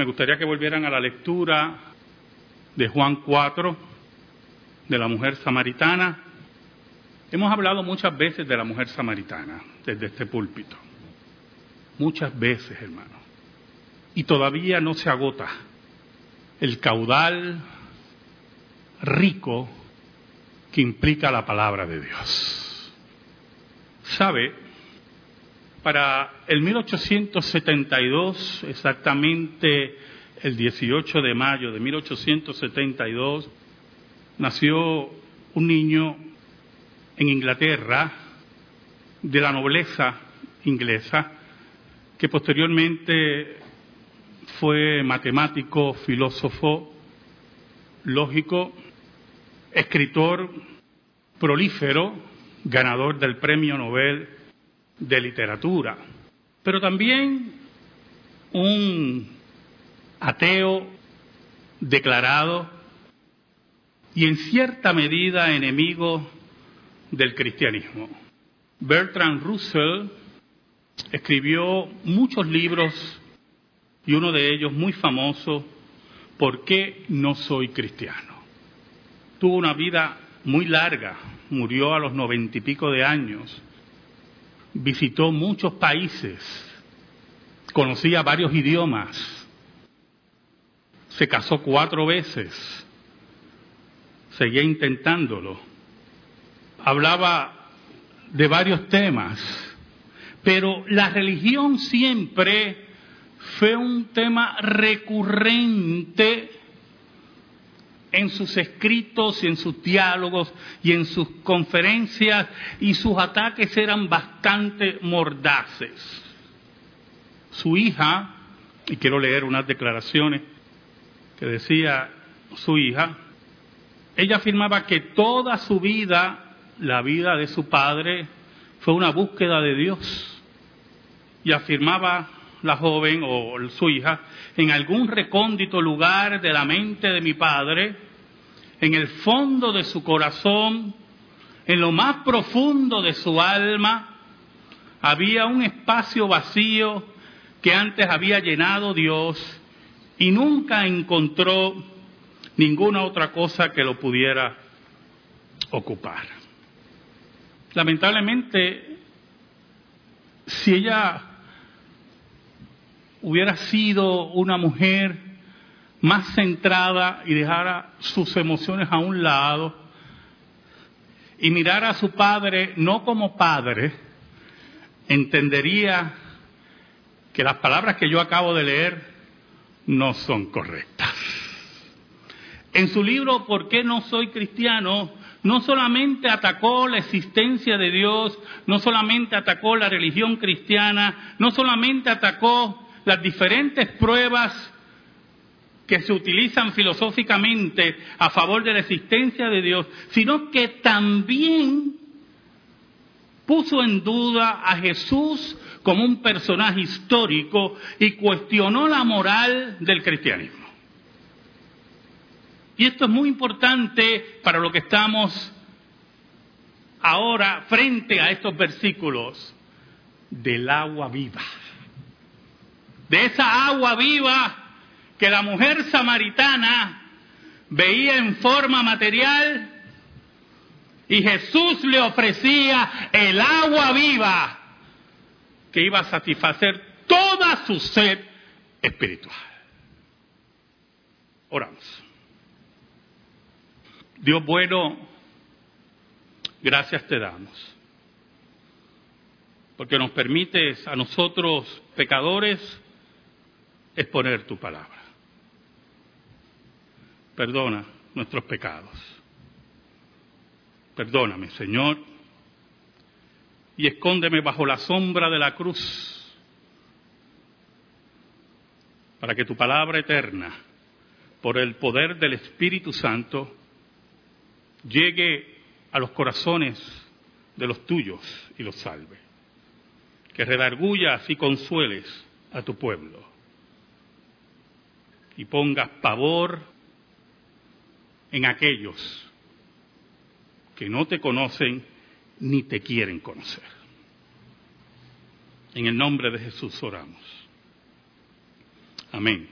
me gustaría que volvieran a la lectura de Juan 4, de la mujer samaritana. Hemos hablado muchas veces de la mujer samaritana desde este púlpito. Muchas veces, hermano. Y todavía no se agota el caudal rico que implica la palabra de Dios. ¿Sabe? Para el 1872, exactamente el 18 de mayo de 1872, nació un niño en Inglaterra de la nobleza inglesa que posteriormente fue matemático, filósofo, lógico, escritor prolífero, ganador del Premio Nobel de Literatura, pero también un ateo declarado y en cierta medida enemigo del cristianismo. Bertrand Russell escribió muchos libros y uno de ellos muy famoso, ¿Por qué no soy cristiano? Tuvo una vida muy larga, murió a los noventa y pico de años, visitó muchos países, conocía varios idiomas, se casó cuatro veces, seguía intentándolo, hablaba de varios temas, pero la religión siempre fue un tema recurrente en sus escritos y en sus diálogos y en sus conferencias y sus ataques eran bastante mordaces. Su hija, y quiero leer unas declaraciones que decía su hija, ella afirmaba que toda su vida, la vida de su padre, fue una búsqueda de Dios. Y afirmaba la joven o su hija, en algún recóndito lugar de la mente de mi padre, en el fondo de su corazón, en lo más profundo de su alma, había un espacio vacío que antes había llenado Dios y nunca encontró ninguna otra cosa que lo pudiera ocupar. Lamentablemente, si ella hubiera sido una mujer más centrada y dejara sus emociones a un lado y mirara a su padre no como padre, entendería que las palabras que yo acabo de leer no son correctas. En su libro ¿Por qué no soy cristiano? no solamente atacó la existencia de Dios, no solamente atacó la religión cristiana, no solamente atacó las diferentes pruebas que se utilizan filosóficamente a favor de la existencia de Dios, sino que también puso en duda a Jesús como un personaje histórico y cuestionó la moral del cristianismo. Y esto es muy importante para lo que estamos ahora frente a estos versículos del agua viva de esa agua viva que la mujer samaritana veía en forma material y Jesús le ofrecía el agua viva que iba a satisfacer toda su sed espiritual. Oramos. Dios bueno, gracias te damos, porque nos permites a nosotros pecadores exponer tu palabra. Perdona nuestros pecados. Perdóname, Señor, y escóndeme bajo la sombra de la cruz para que tu palabra eterna, por el poder del Espíritu Santo, llegue a los corazones de los tuyos y los salve. Que redargullas y consueles a tu pueblo y pongas pavor en aquellos que no te conocen ni te quieren conocer. En el nombre de Jesús oramos. Amén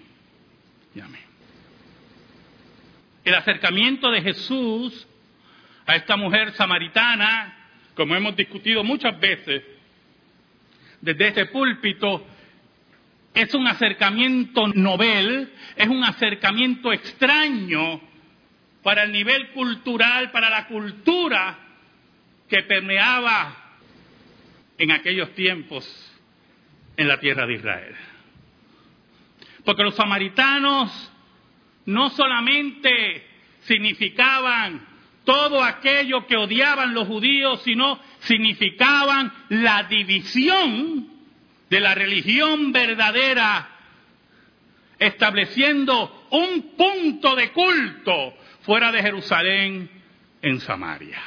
y amén. El acercamiento de Jesús a esta mujer samaritana, como hemos discutido muchas veces desde este púlpito, es un acercamiento novel, es un acercamiento extraño para el nivel cultural, para la cultura que permeaba en aquellos tiempos en la tierra de Israel. Porque los samaritanos no solamente significaban todo aquello que odiaban los judíos, sino significaban la división de la religión verdadera, estableciendo un punto de culto fuera de Jerusalén, en Samaria.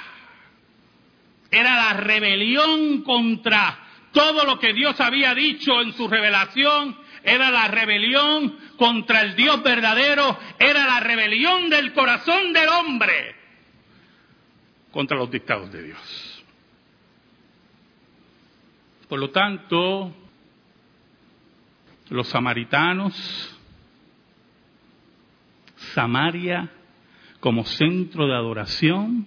Era la rebelión contra todo lo que Dios había dicho en su revelación, era la rebelión contra el Dios verdadero, era la rebelión del corazón del hombre contra los dictados de Dios. Por lo tanto, los samaritanos, Samaria como centro de adoración,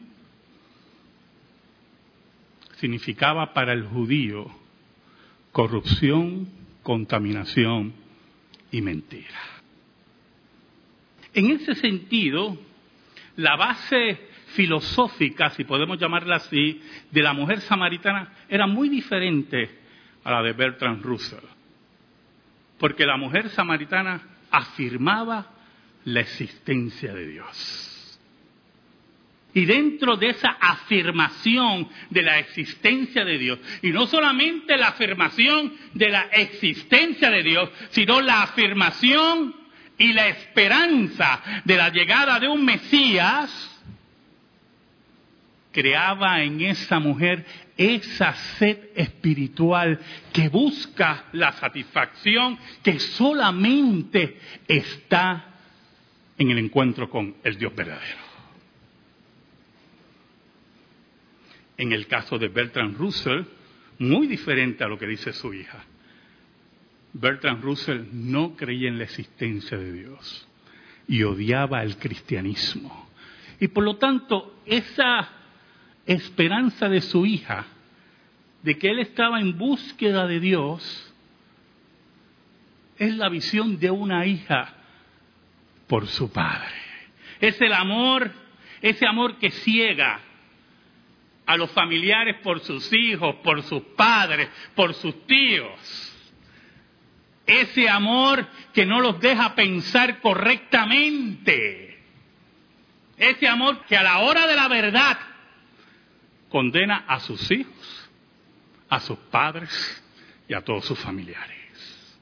significaba para el judío corrupción, contaminación y mentira. En ese sentido, la base filosófica, si podemos llamarla así, de la mujer samaritana era muy diferente a la de Bertrand Russell. Porque la mujer samaritana afirmaba la existencia de Dios. Y dentro de esa afirmación de la existencia de Dios, y no solamente la afirmación de la existencia de Dios, sino la afirmación y la esperanza de la llegada de un Mesías, creaba en esa mujer esa sed espiritual que busca la satisfacción que solamente está en el encuentro con el Dios verdadero. En el caso de Bertrand Russell, muy diferente a lo que dice su hija. Bertrand Russell no creía en la existencia de Dios y odiaba el cristianismo. Y por lo tanto, esa esperanza de su hija, de que él estaba en búsqueda de Dios, es la visión de una hija por su padre. Es el amor, ese amor que ciega a los familiares por sus hijos, por sus padres, por sus tíos. Ese amor que no los deja pensar correctamente. Ese amor que a la hora de la verdad condena a sus hijos, a sus padres y a todos sus familiares.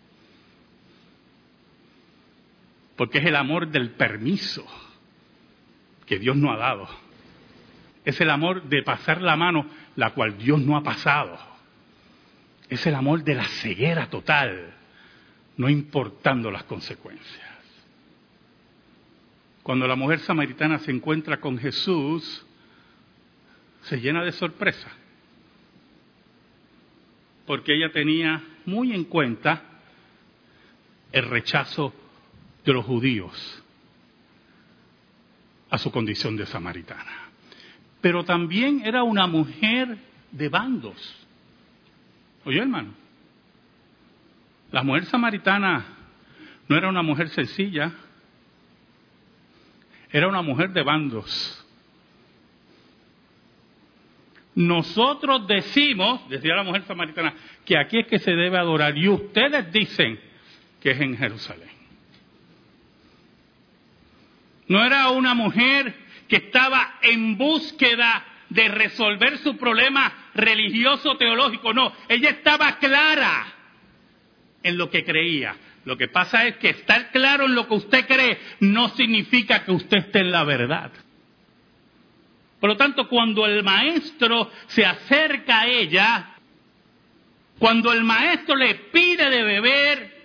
Porque es el amor del permiso que Dios no ha dado. Es el amor de pasar la mano, la cual Dios no ha pasado. Es el amor de la ceguera total, no importando las consecuencias. Cuando la mujer samaritana se encuentra con Jesús, se llena de sorpresa, porque ella tenía muy en cuenta el rechazo de los judíos a su condición de samaritana. Pero también era una mujer de bandos. Oye, hermano, la mujer samaritana no era una mujer sencilla, era una mujer de bandos. Nosotros decimos, decía la mujer samaritana, que aquí es que se debe adorar y ustedes dicen que es en Jerusalén. No era una mujer que estaba en búsqueda de resolver su problema religioso teológico, no, ella estaba clara en lo que creía. Lo que pasa es que estar claro en lo que usted cree no significa que usted esté en la verdad. Por lo tanto, cuando el maestro se acerca a ella, cuando el maestro le pide de beber,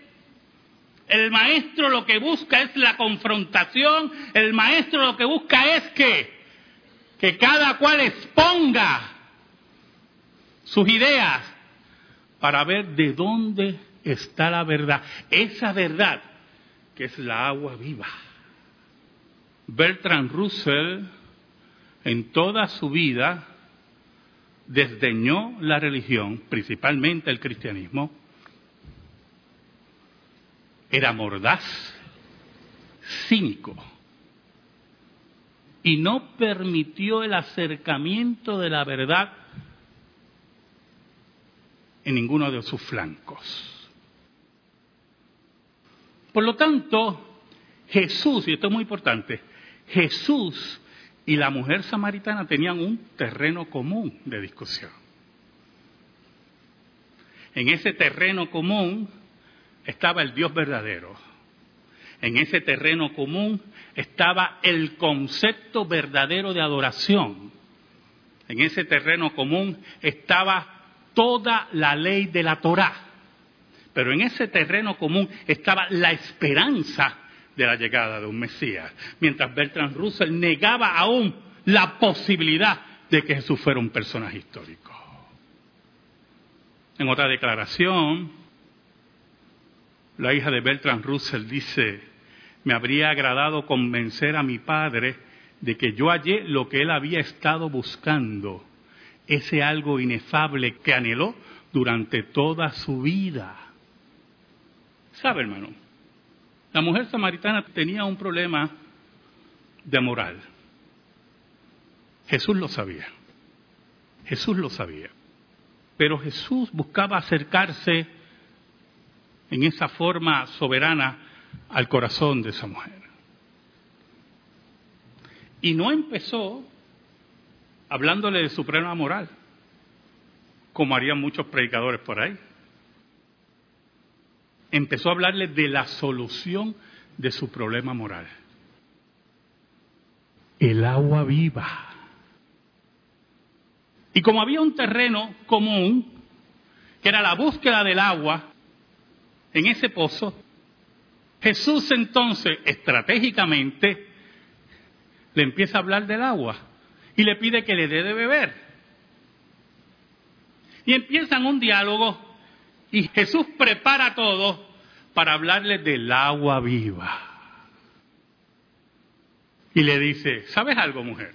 el maestro lo que busca es la confrontación, el maestro lo que busca es que, que cada cual exponga sus ideas para ver de dónde está la verdad. Esa verdad que es la agua viva. Bertrand Russell en toda su vida desdeñó la religión, principalmente el cristianismo, era mordaz, cínico, y no permitió el acercamiento de la verdad en ninguno de sus flancos. Por lo tanto, Jesús, y esto es muy importante, Jesús y la mujer samaritana tenían un terreno común de discusión. En ese terreno común estaba el Dios verdadero. En ese terreno común estaba el concepto verdadero de adoración. En ese terreno común estaba toda la ley de la Torá. Pero en ese terreno común estaba la esperanza de la llegada de un Mesías, mientras Bertrand Russell negaba aún la posibilidad de que Jesús fuera un personaje histórico. En otra declaración, la hija de Bertrand Russell dice, me habría agradado convencer a mi padre de que yo hallé lo que él había estado buscando, ese algo inefable que anheló durante toda su vida. ¿Sabe, hermano? La mujer samaritana tenía un problema de moral. Jesús lo sabía. Jesús lo sabía. Pero Jesús buscaba acercarse en esa forma soberana al corazón de esa mujer. Y no empezó hablándole de su problema moral, como harían muchos predicadores por ahí empezó a hablarle de la solución de su problema moral. El agua viva. Y como había un terreno común, que era la búsqueda del agua en ese pozo, Jesús entonces estratégicamente le empieza a hablar del agua y le pide que le dé de beber. Y empiezan un diálogo y Jesús prepara todo para hablarle del agua viva. Y le dice, ¿sabes algo, mujer?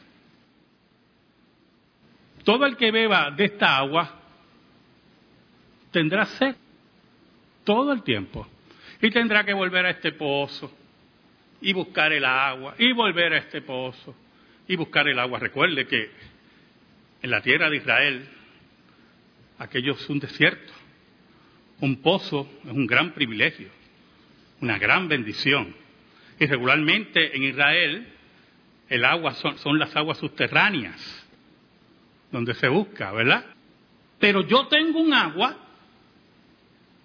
Todo el que beba de esta agua tendrá sed todo el tiempo. Y tendrá que volver a este pozo y buscar el agua y volver a este pozo y buscar el agua. Recuerde que en la tierra de Israel aquello es un desierto. Un pozo es un gran privilegio, una gran bendición. Y regularmente en Israel el agua son, las aguas subterráneas, donde se busca, ¿verdad? Pero yo tengo un agua,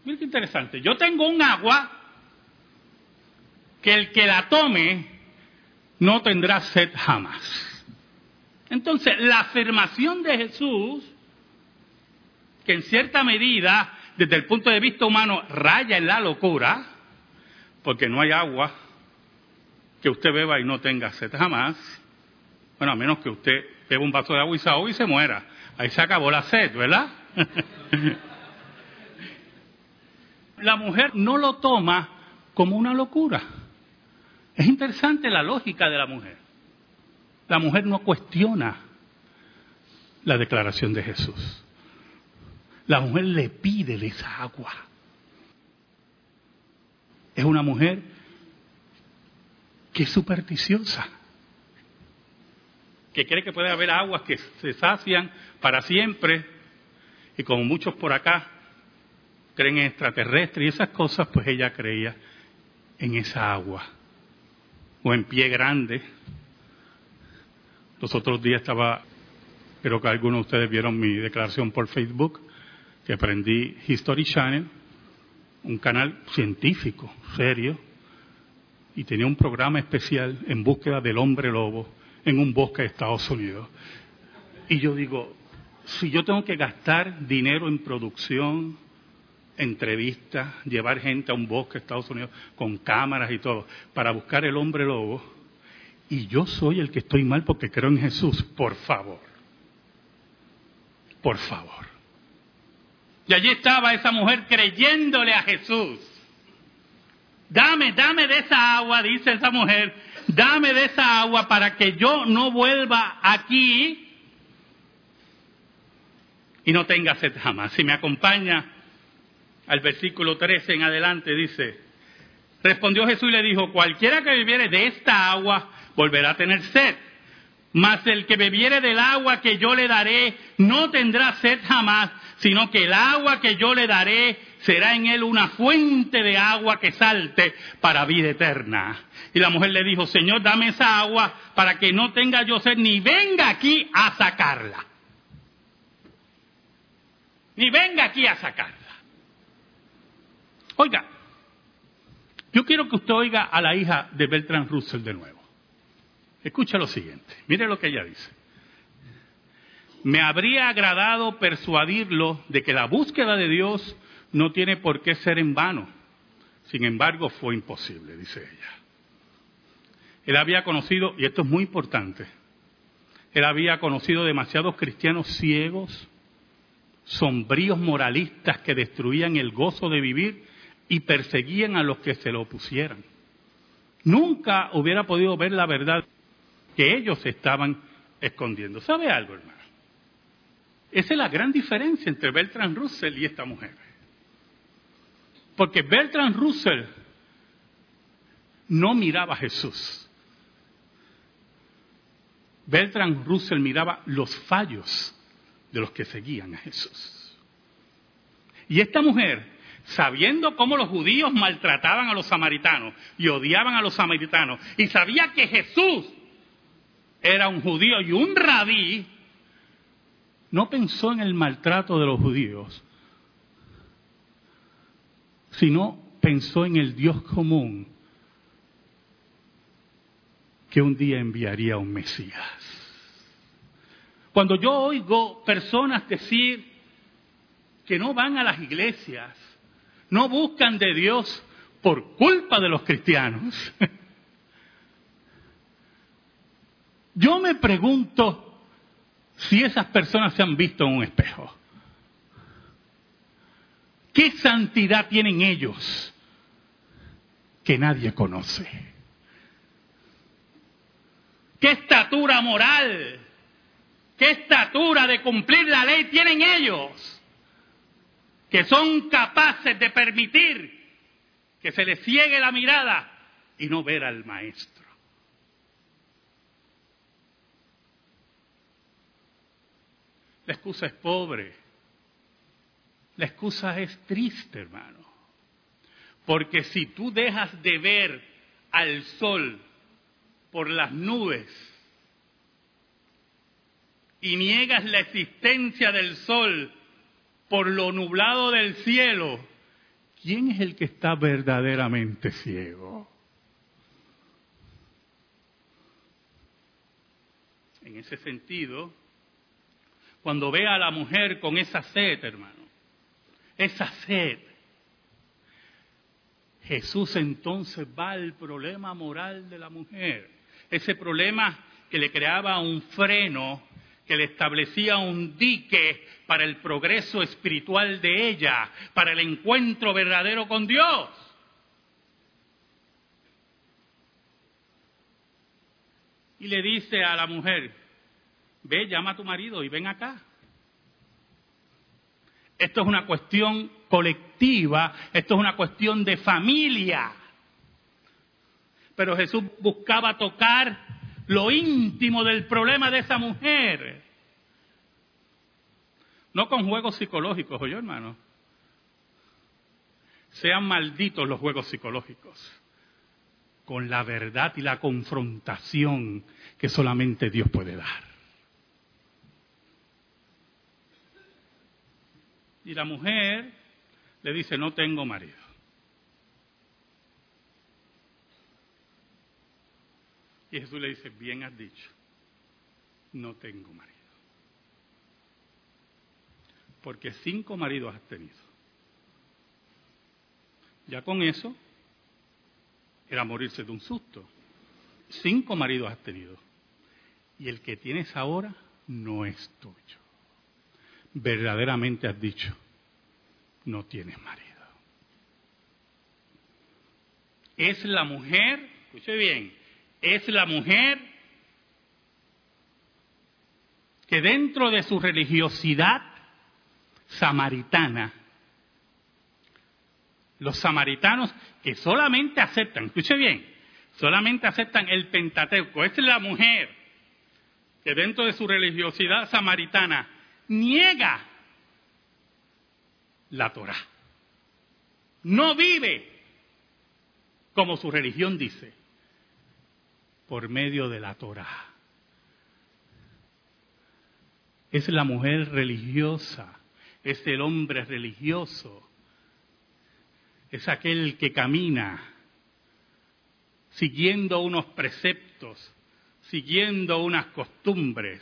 mira qué interesante, yo tengo un agua que el que la tome no tendrá sed jamás. Entonces, la afirmación de Jesús, que en cierta medida desde el punto de vista humano raya en la locura, porque no hay agua que usted beba y no tenga sed jamás. Bueno, a menos que usted beba un vaso de agua y se y se muera. Ahí se acabó la sed, ¿verdad? la mujer no lo toma como una locura. Es interesante la lógica de la mujer. La mujer no cuestiona la declaración de Jesús la mujer le pide de esa agua. Es una mujer que es supersticiosa, que cree que puede haber aguas que se sacian para siempre, y como muchos por acá creen en extraterrestres y esas cosas, pues ella creía en esa agua, o en pie grande. Los otros días estaba, creo que algunos de ustedes vieron mi declaración por Facebook, que aprendí History Channel, un canal científico, serio, y tenía un programa especial en búsqueda del hombre lobo en un bosque de Estados Unidos. Y yo digo, si yo tengo que gastar dinero en producción, entrevistas, llevar gente a un bosque de Estados Unidos con cámaras y todo, para buscar el hombre lobo, y yo soy el que estoy mal porque creo en Jesús, por favor, por favor. Y allí estaba esa mujer creyéndole a Jesús. Dame, dame de esa agua, dice esa mujer, dame de esa agua para que yo no vuelva aquí y no tenga sed jamás. Si me acompaña al versículo 13 en adelante, dice, respondió Jesús y le dijo, cualquiera que bebiere de esta agua volverá a tener sed, mas el que bebiere del agua que yo le daré no tendrá sed jamás, sino que el agua que yo le daré será en él una fuente de agua que salte para vida eterna. Y la mujer le dijo, Señor, dame esa agua para que no tenga yo sed ni venga aquí a sacarla ni venga aquí a sacarla. Oiga, yo quiero que usted oiga a la hija de Bertrand Russell de nuevo. Escucha lo siguiente, mire lo que ella dice. Me habría agradado persuadirlo de que la búsqueda de Dios no tiene por qué ser en vano. Sin embargo, fue imposible, dice ella. Él había conocido, y esto es muy importante, él había conocido demasiados cristianos ciegos, sombríos moralistas que destruían el gozo de vivir y perseguían a los que se lo opusieran. Nunca hubiera podido ver la verdad que ellos estaban escondiendo. ¿Sabe algo, hermano? Esa es la gran diferencia entre Bertrand Russell y esta mujer. Porque Bertrand Russell no miraba a Jesús. Bertrand Russell miraba los fallos de los que seguían a Jesús. Y esta mujer, sabiendo cómo los judíos maltrataban a los samaritanos y odiaban a los samaritanos, y sabía que Jesús era un judío y un rabí, no pensó en el maltrato de los judíos, sino pensó en el Dios común que un día enviaría un Mesías. Cuando yo oigo personas decir que no van a las iglesias, no buscan de Dios por culpa de los cristianos, yo me pregunto si esas personas se han visto en un espejo. ¿Qué santidad tienen ellos que nadie conoce? ¿Qué estatura moral ¿Qué estatura de cumplir la ley tienen ellos? Que son capaces de permitir que se les ciegue la mirada y no ver al maestro. La excusa es pobre. La excusa es triste, hermano. Porque si tú dejas de ver al sol por las nubes, y niegas la existencia del sol por lo nublado del cielo, ¿quién es el que está verdaderamente ciego? En ese sentido, cuando ve a la mujer con esa sed, hermano, esa sed, Jesús entonces va al problema moral de la mujer, ese problema que le creaba un freno que le establecía un dique para el progreso espiritual de ella, para el encuentro verdadero con Dios. Y le dice a la mujer, ve, llama a tu marido y ven acá. Esto es una cuestión colectiva, esto es una cuestión de familia. Pero Jesús buscaba tocar lo íntimo del problema de esa mujer. No con juegos psicológicos, oye hermano. Sean malditos los juegos psicológicos. Con la verdad y la confrontación que solamente Dios puede dar. Y la mujer le dice, no tengo marido. Y Jesús le dice, bien has dicho, no tengo marido. Porque cinco maridos has tenido. Ya con eso era morirse de un susto. Cinco maridos has tenido. Y el que tienes ahora no es tuyo. Verdaderamente has dicho, no tienes marido. es la mujer, escuche bien, es la mujer que dentro de su religiosidad samaritana, los samaritanos que solamente aceptan, escuche bien, solamente aceptan el Pentateuco, es la mujer que dentro de su religiosidad samaritana niega la Torah. No vive como su religión dice, por medio de la Torah. Es la mujer religiosa, es el hombre religioso, es aquel que camina siguiendo unos preceptos, siguiendo unas costumbres,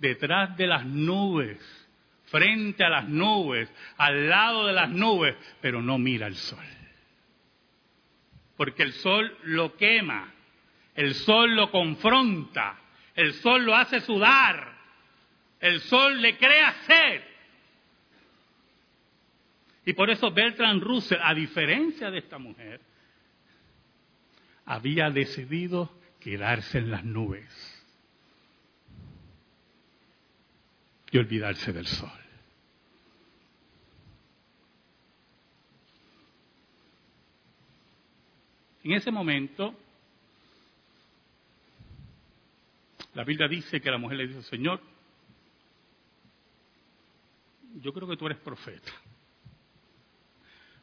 detrás de las nubes, frente a las nubes, al lado de las nubes, pero no mira el sol porque el sol lo quema, el sol lo confronta, el sol lo hace sudar, el sol le crea sed. Y por eso Bertrand Russell, a diferencia de esta mujer, había decidido quedarse en las nubes y olvidarse del sol. En ese momento, la Biblia dice que la mujer le dice, Señor, yo creo que tú eres profeta.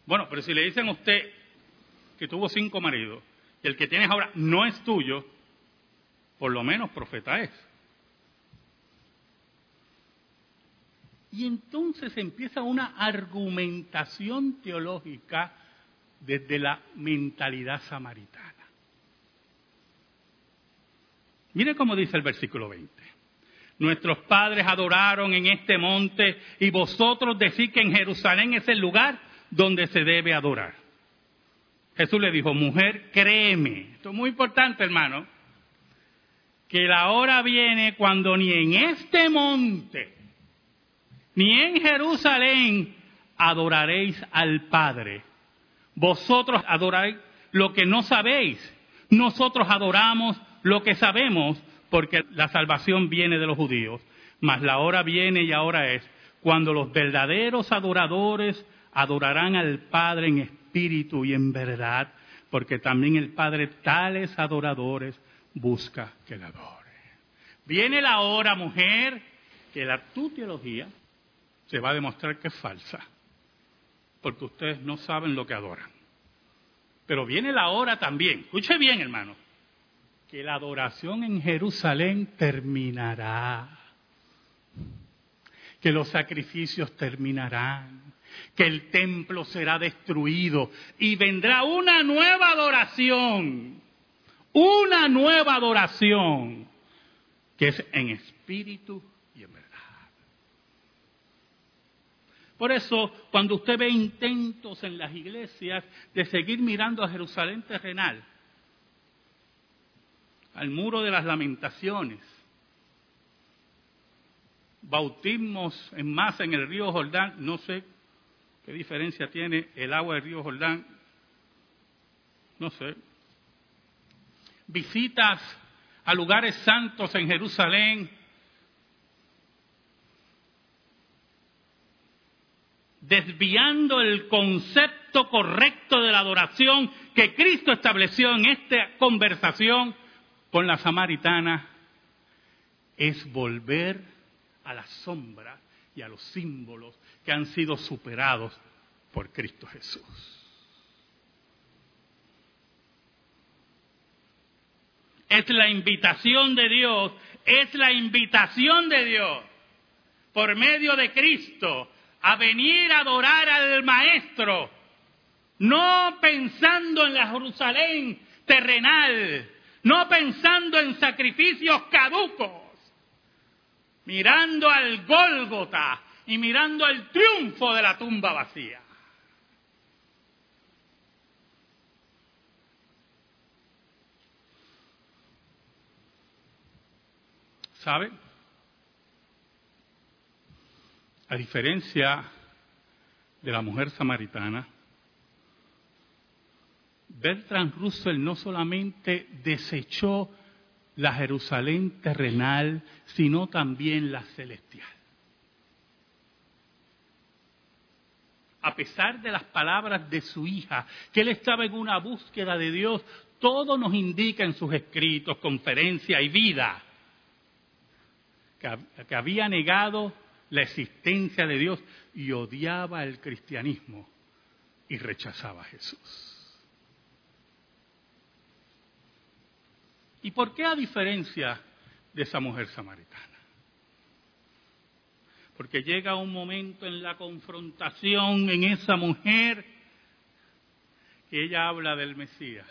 Bueno, pero si le dicen a usted que tuvo cinco maridos y el que tienes ahora no es tuyo, por lo menos profeta es. Y entonces empieza una argumentación teológica desde la mentalidad samaritana. Mire cómo dice el versículo 20. Nuestros padres adoraron en este monte y vosotros decís que en Jerusalén es el lugar donde se debe adorar. Jesús le dijo, mujer, créeme. Esto es muy importante, hermano. Que la hora viene cuando ni en este monte, ni en Jerusalén adoraréis al Padre vosotros adoráis lo que no sabéis. Nosotros adoramos lo que sabemos porque la salvación viene de los judíos. Mas la hora viene y ahora es cuando los verdaderos adoradores adorarán al Padre en espíritu y en verdad, porque también el Padre tales adoradores busca que le adore. Viene la hora, mujer, que la tu teología se va a demostrar que es falsa porque ustedes no saben lo que adoran. Pero viene la hora también, escuche bien hermano, que la adoración en Jerusalén terminará, que los sacrificios terminarán, que el templo será destruido y vendrá una nueva adoración, una nueva adoración, que es en espíritu Por eso, cuando usted ve intentos en las iglesias de seguir mirando a Jerusalén terrenal, al muro de las lamentaciones, bautismos en masa en el río Jordán, no sé qué diferencia tiene el agua del río Jordán, no sé. Visitas a lugares santos en Jerusalén, desviando el concepto correcto de la adoración que Cristo estableció en esta conversación con la samaritana, es volver a la sombra y a los símbolos que han sido superados por Cristo Jesús. Es la invitación de Dios, es la invitación de Dios por medio de Cristo a venir a adorar al Maestro, no pensando en la Jerusalén terrenal, no pensando en sacrificios caducos, mirando al Gólgota y mirando el triunfo de la tumba vacía. ¿Sabe? A diferencia de la mujer samaritana, Bertrand Russell no solamente desechó la Jerusalén terrenal, sino también la celestial. A pesar de las palabras de su hija, que él estaba en una búsqueda de Dios, todo nos indica en sus escritos, conferencias y vida que, había negado la existencia de Dios y odiaba el cristianismo y rechazaba a Jesús. ¿Y por qué a diferencia de esa mujer samaritana? Porque llega un momento en la confrontación en esa mujer que ella habla del Mesías.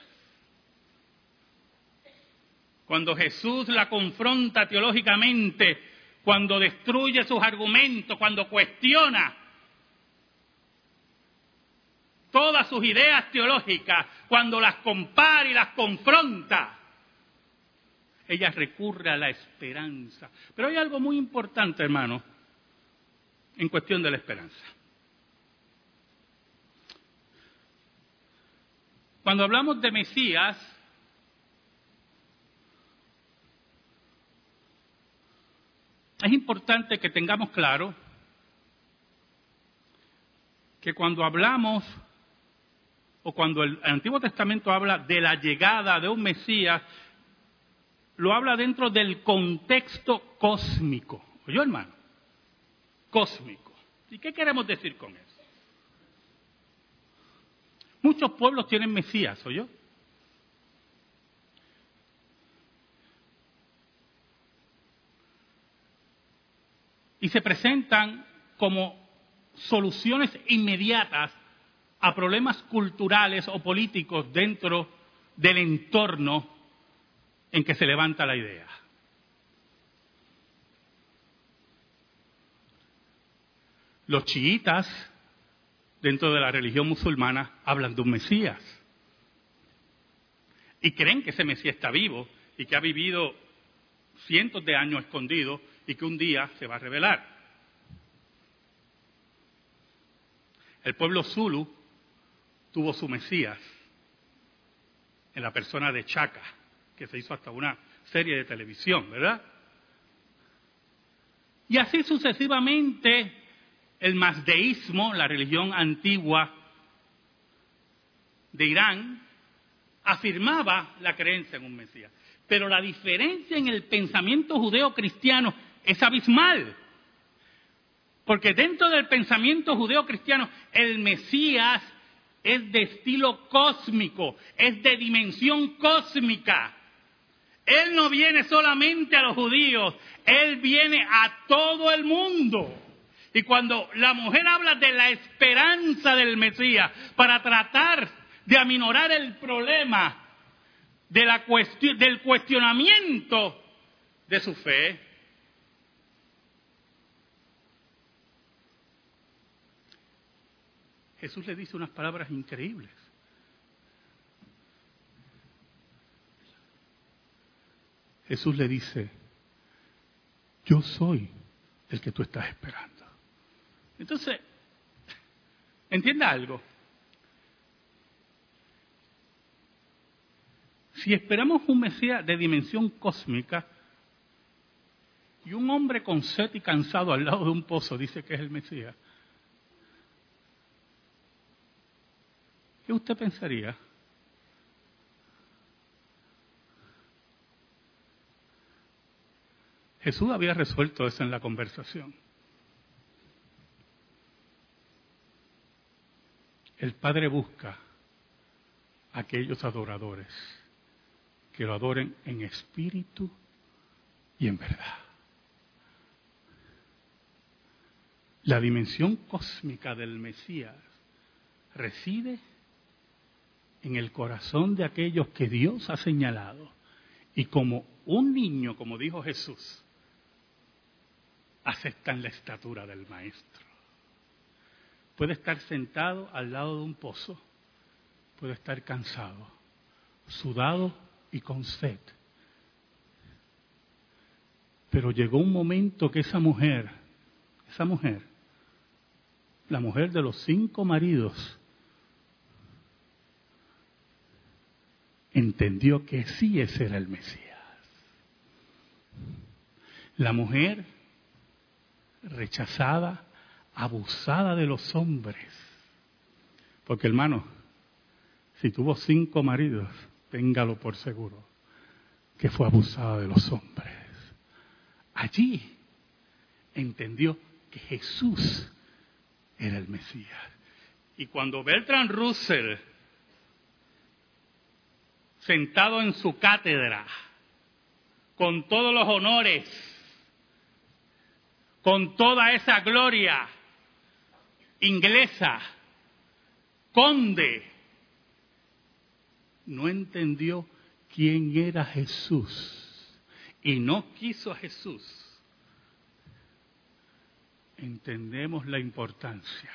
Cuando Jesús la confronta teológicamente, cuando destruye sus argumentos, cuando cuestiona todas sus ideas teológicas, cuando las compara y las confronta, ella recurre a la esperanza. Pero hay algo muy importante, hermano, en cuestión de la esperanza. Cuando hablamos de Mesías, es importante que tengamos claro que cuando hablamos o cuando el Antiguo Testamento habla de la llegada de un Mesías, lo habla dentro del contexto cósmico. ¿Oyó, hermano? Cósmico. ¿Y qué queremos decir con eso? Muchos pueblos tienen Mesías, ¿oyó? Y se presentan como soluciones inmediatas a problemas culturales o políticos dentro del entorno en que se levanta la idea. Los chiitas, dentro de la religión musulmana, hablan de un Mesías. Y creen que ese Mesías está vivo y que ha vivido cientos de años escondido y que un día se va a revelar. El pueblo Zulu tuvo su Mesías en la persona de Chaka, que se hizo hasta una serie de televisión, ¿verdad? Y así sucesivamente el mazdeísmo, la religión antigua de Irán, afirmaba la creencia en un Mesías. Pero la diferencia en el pensamiento judeo-cristiano es abismal. Porque dentro del pensamiento judeo-cristiano, el Mesías es de estilo cósmico, es de dimensión cósmica. Él no viene solamente a los judíos, Él viene a todo el mundo. Y cuando la mujer habla de la esperanza del Mesías para tratar de aminorar el problema de la del cuestionamiento de su fe, Jesús le dice unas palabras increíbles. Jesús le dice, yo soy el que tú estás esperando. Entonces, entienda algo. Si esperamos un Mesías de dimensión cósmica y un hombre con sed y cansado al lado de un pozo dice que es el Mesías, ¿qué usted pensaría? Jesús había resuelto eso en la conversación. El Padre busca aquellos adoradores que lo adoren en espíritu y en verdad. La dimensión cósmica del Mesías reside en el corazón de aquellos que Dios ha señalado y como un niño, como dijo Jesús, aceptan la estatura del maestro. Puede estar sentado al lado de un pozo, puede estar cansado, sudado y con sed. Pero llegó un momento que esa mujer, esa mujer, la mujer de los cinco maridos, entendió que sí ese era el Mesías. La mujer rechazada, abusada de los hombres. Porque hermano, si tuvo cinco maridos, téngalo por seguro, que fue abusada de los hombres. Allí entendió que Jesús era el Mesías. Y cuando Bertrand Russell, sentado en su cátedra, con todos los honores, con toda esa gloria inglesa, conde, no entendió quién era Jesús y no quiso a Jesús, entendemos la importancia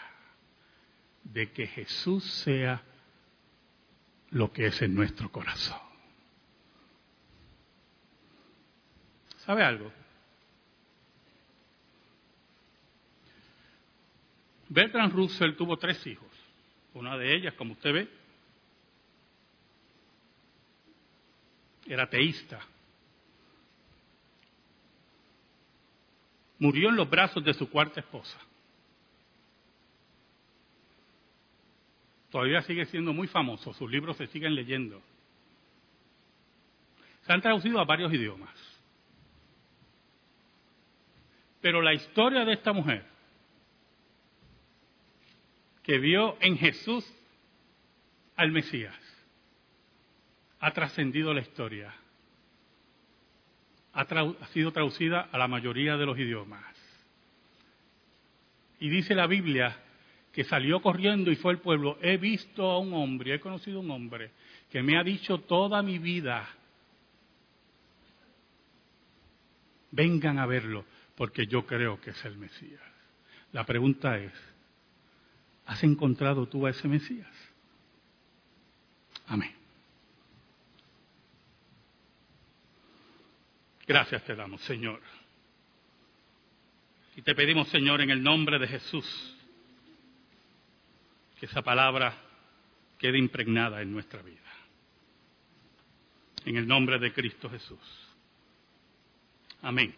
de que Jesús sea lo que es en nuestro corazón. ¿Sabe algo? Bertrand Russell tuvo tres hijos. Una de ellas, como usted ve, era teísta. Murió en los brazos de su cuarta esposa. Todavía sigue siendo muy famoso, sus libros se siguen leyendo. Se han traducido a varios idiomas. Pero la historia de esta mujer que vio en Jesús al Mesías. Ha trascendido la historia. Ha, ha, sido traducida a la mayoría de los idiomas. Y dice la Biblia que salió corriendo y fue al pueblo. He visto a un hombre, he conocido a un hombre que me ha dicho toda mi vida, vengan a verlo, porque yo creo que es el Mesías. La pregunta es, ¿Has encontrado tú a ese Mesías? Amén. Gracias te damos, Señor. Y te pedimos, Señor, en el nombre de Jesús, que esa palabra quede impregnada en nuestra vida. En el nombre de Cristo Jesús. Amén.